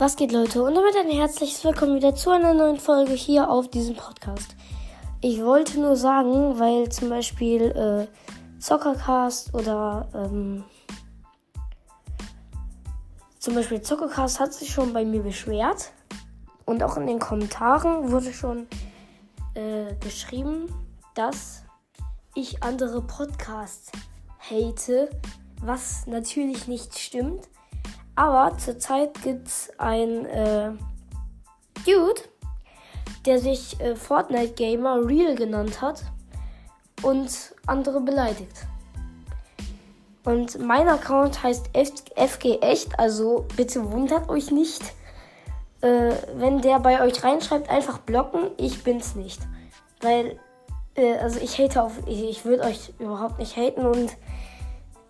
Was geht, Leute? Und damit ein herzliches Willkommen wieder zu einer neuen Folge hier auf diesem Podcast. Ich wollte nur sagen, weil zum Beispiel äh, Zockercast oder ähm, zum Beispiel Zockercast hat sich schon bei mir beschwert und auch in den Kommentaren wurde schon äh, geschrieben, dass ich andere Podcasts hate, was natürlich nicht stimmt. Aber zurzeit gibt es ein äh, Dude, der sich äh, Fortnite Gamer Real genannt hat und andere beleidigt. Und mein Account heißt FG Echt, also bitte wundert euch nicht. Äh, wenn der bei euch reinschreibt, einfach blocken. Ich bin's nicht. Weil, äh, also ich hate auf, ich, ich würde euch überhaupt nicht haten und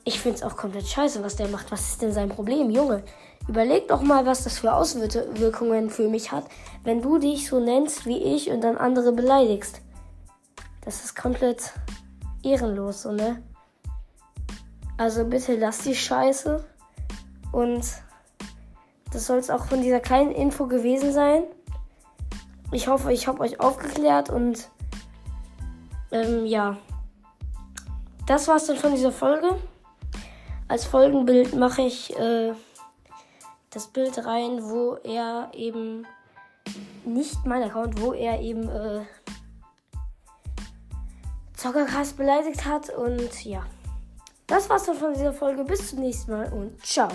ich finde es auch komplett scheiße, was der macht. Was ist denn sein Problem, Junge? Überleg doch mal, was das für Auswirkungen für mich hat, wenn du dich so nennst wie ich und dann andere beleidigst. Das ist komplett ehrenlos, so, ne? Also bitte lass die Scheiße. Und das soll es auch von dieser kleinen Info gewesen sein. Ich hoffe, ich habe euch aufgeklärt und ähm, ja. Das war's dann von dieser Folge. Als Folgenbild mache ich äh, das Bild rein, wo er eben nicht mein Account, wo er eben äh, Zockercast beleidigt hat und ja. Das war's dann von dieser Folge. Bis zum nächsten Mal und ciao.